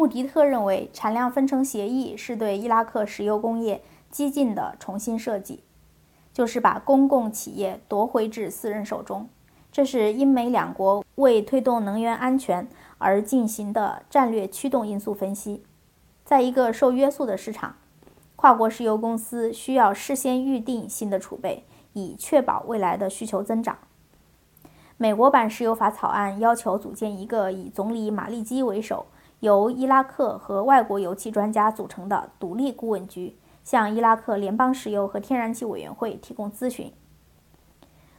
穆迪特认为，产量分成协议是对伊拉克石油工业激进的重新设计，就是把公共企业夺回至私人手中。这是英美两国为推动能源安全而进行的战略驱动因素分析。在一个受约束的市场，跨国石油公司需要事先预定新的储备，以确保未来的需求增长。美国版石油法草案要求组建一个以总理马利基为首、由伊拉克和外国油气专家组成的独立顾问局，向伊拉克联邦石油和天然气委员会提供咨询。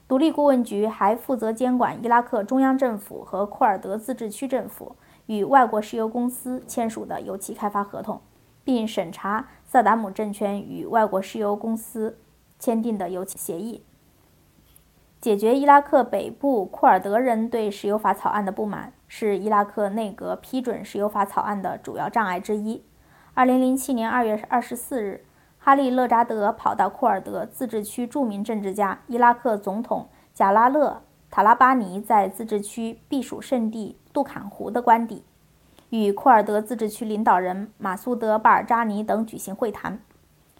独立顾问局还负责监管伊拉克中央政府和库尔德自治区政府与外国石油公司签署的油气开发合同，并审查萨达姆政权与外国石油公司签订的油气协议。解决伊拉克北部库尔德人对石油法草案的不满，是伊拉克内阁批准石油法草案的主要障碍之一。2007年2月24日，哈利勒扎德跑到库尔德自治区著名政治家、伊拉克总统贾拉勒·塔拉巴尼在自治区避暑胜地杜坎湖的官邸，与库尔德自治区领导人马苏德·巴尔扎尼等举行会谈。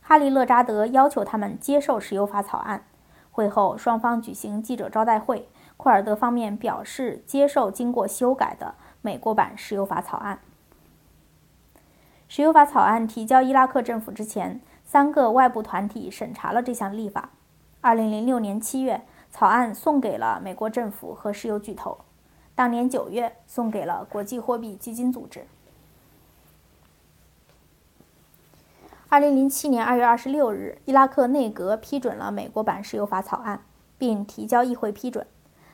哈利勒扎德要求他们接受石油法草案。会后，双方举行记者招待会。库尔德方面表示接受经过修改的美国版石油法草案。石油法草案提交伊拉克政府之前，三个外部团体审查了这项立法。2006年7月，草案送给了美国政府和石油巨头；当年9月，送给了国际货币基金组织。二零零七年二月二十六日，伊拉克内阁批准了美国版石油法草案，并提交议会批准。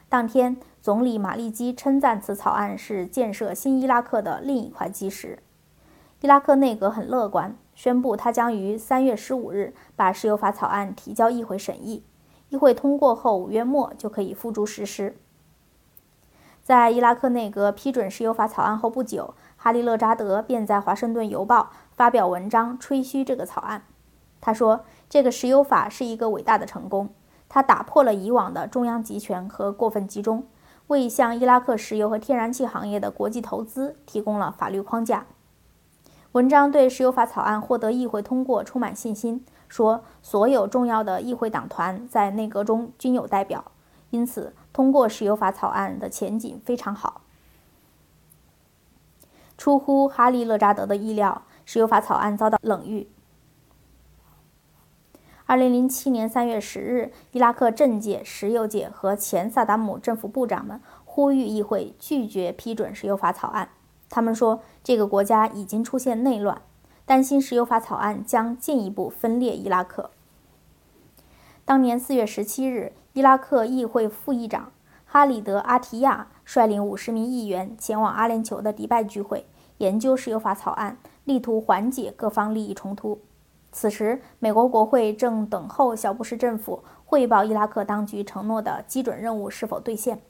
当天，总理马利基称赞此草案是建设新伊拉克的另一块基石。伊拉克内阁很乐观，宣布他将于三月十五日把石油法草案提交议会审议。议会通过后，五月末就可以付诸实施。在伊拉克内阁批准石油法草案后不久，哈利勒扎德便在《华盛顿邮报》。发表文章吹嘘这个草案，他说：“这个石油法是一个伟大的成功，它打破了以往的中央集权和过分集中，为向伊拉克石油和天然气行业的国际投资提供了法律框架。”文章对石油法草案获得议会通过充满信心，说所有重要的议会党团在内阁中均有代表，因此通过石油法草案的前景非常好。出乎哈利勒扎德的意料。石油法草案遭到冷遇。二零零七年三月十日，伊拉克政界、石油界和前萨达姆政府部长们呼吁议会拒绝批准石油法草案。他们说，这个国家已经出现内乱，担心石油法草案将进一步分裂伊拉克。当年四月十七日，伊拉克议会副议长哈里德·阿提亚率领五十名议员前往阿联酋的迪拜聚会，研究石油法草案。力图缓解各方利益冲突。此时，美国国会正等候小布什政府汇报伊拉克当局承诺的基准任务是否兑现。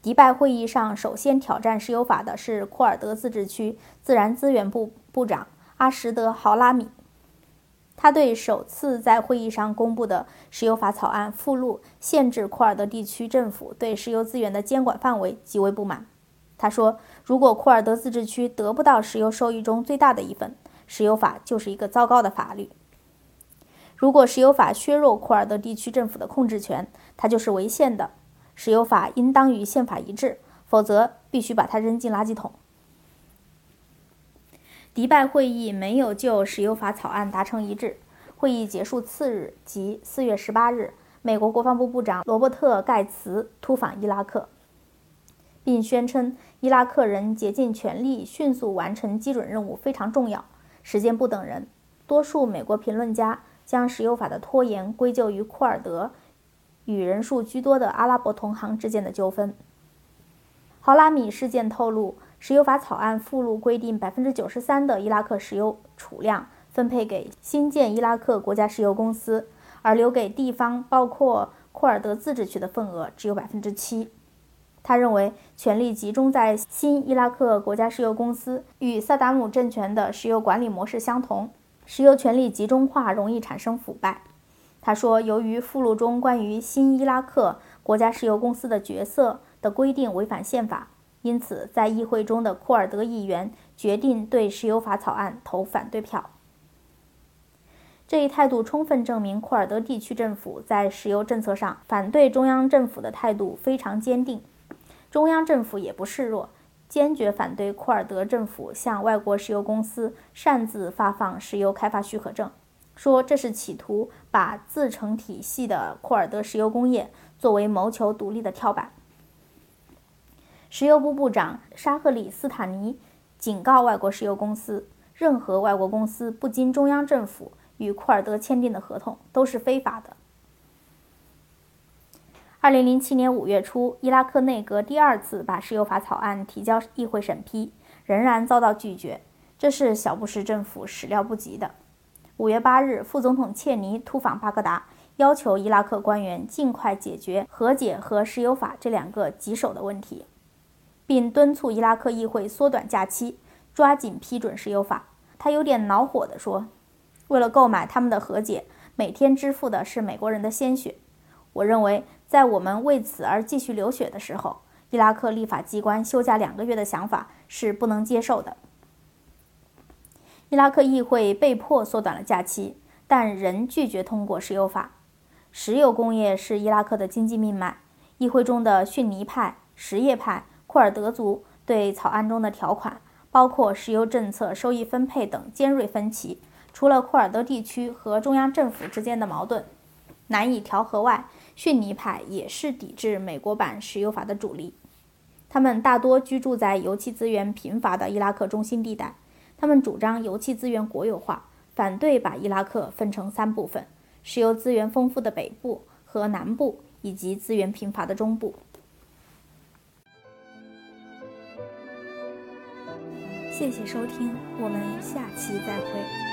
迪拜会议上，首先挑战石油法的是库尔德自治区自然资源部部长阿什德·豪拉米。他对首次在会议上公布的石油法草案附录限制库尔德地区政府对石油资源的监管范围极为不满。他说。如果库尔德自治区得不到石油收益中最大的一份，石油法就是一个糟糕的法律。如果石油法削弱库尔德地区政府的控制权，它就是违宪的。石油法应当与宪法一致，否则必须把它扔进垃圾桶。迪拜会议没有就石油法草案达成一致。会议结束次日，即四月十八日，美国国防部部长罗伯特·盖茨突访伊拉克。并宣称，伊拉克人竭尽全力迅速完成基准任务非常重要，时间不等人。多数美国评论家将石油法的拖延归咎于库尔德与人数居多的阿拉伯同行之间的纠纷。豪拉米事件透露，石油法草案附录规定，百分之九十三的伊拉克石油储量分配给新建伊拉克国家石油公司，而留给地方，包括库尔德自治区的份额只有百分之七。他认为，权力集中在新伊拉克国家石油公司，与萨达姆政权的石油管理模式相同。石油权力集中化容易产生腐败。他说，由于附录中关于新伊拉克国家石油公司的角色的规定违反宪法，因此在议会中的库尔德议员决定对石油法草案投反对票。这一态度充分证明库尔德地区政府在石油政策上反对中央政府的态度非常坚定。中央政府也不示弱，坚决反对库尔德政府向外国石油公司擅自发放石油开发许可证，说这是企图把自成体系的库尔德石油工业作为谋求独立的跳板。石油部部长沙赫里斯坦尼警告外国石油公司，任何外国公司不经中央政府。与库尔德签订的合同都是非法的。二零零七年五月初，伊拉克内阁第二次把石油法草案提交议会审批，仍然遭到拒绝，这是小布什政府始料不及的。五月八日，副总统切尼突访巴格达，要求伊拉克官员尽快解决和解和石油法这两个棘手的问题，并敦促伊拉克议会缩短假期，抓紧批准石油法。他有点恼火地说。为了购买他们的和解，每天支付的是美国人的鲜血。我认为，在我们为此而继续流血的时候，伊拉克立法机关休假两个月的想法是不能接受的。伊拉克议会被迫缩短了假期，但仍拒绝通过石油法。石油工业是伊拉克的经济命脉。议会中的逊尼派、什叶派、库尔德族对草案中的条款，包括石油政策、收益分配等尖锐分歧。除了库尔德地区和中央政府之间的矛盾难以调和外，逊尼派也是抵制美国版石油法的主力。他们大多居住在油气资源贫乏的伊拉克中心地带。他们主张油气资源国有化，反对把伊拉克分成三部分：石油资源丰富的北部和南部，以及资源贫乏的中部。谢谢收听，我们下期再会。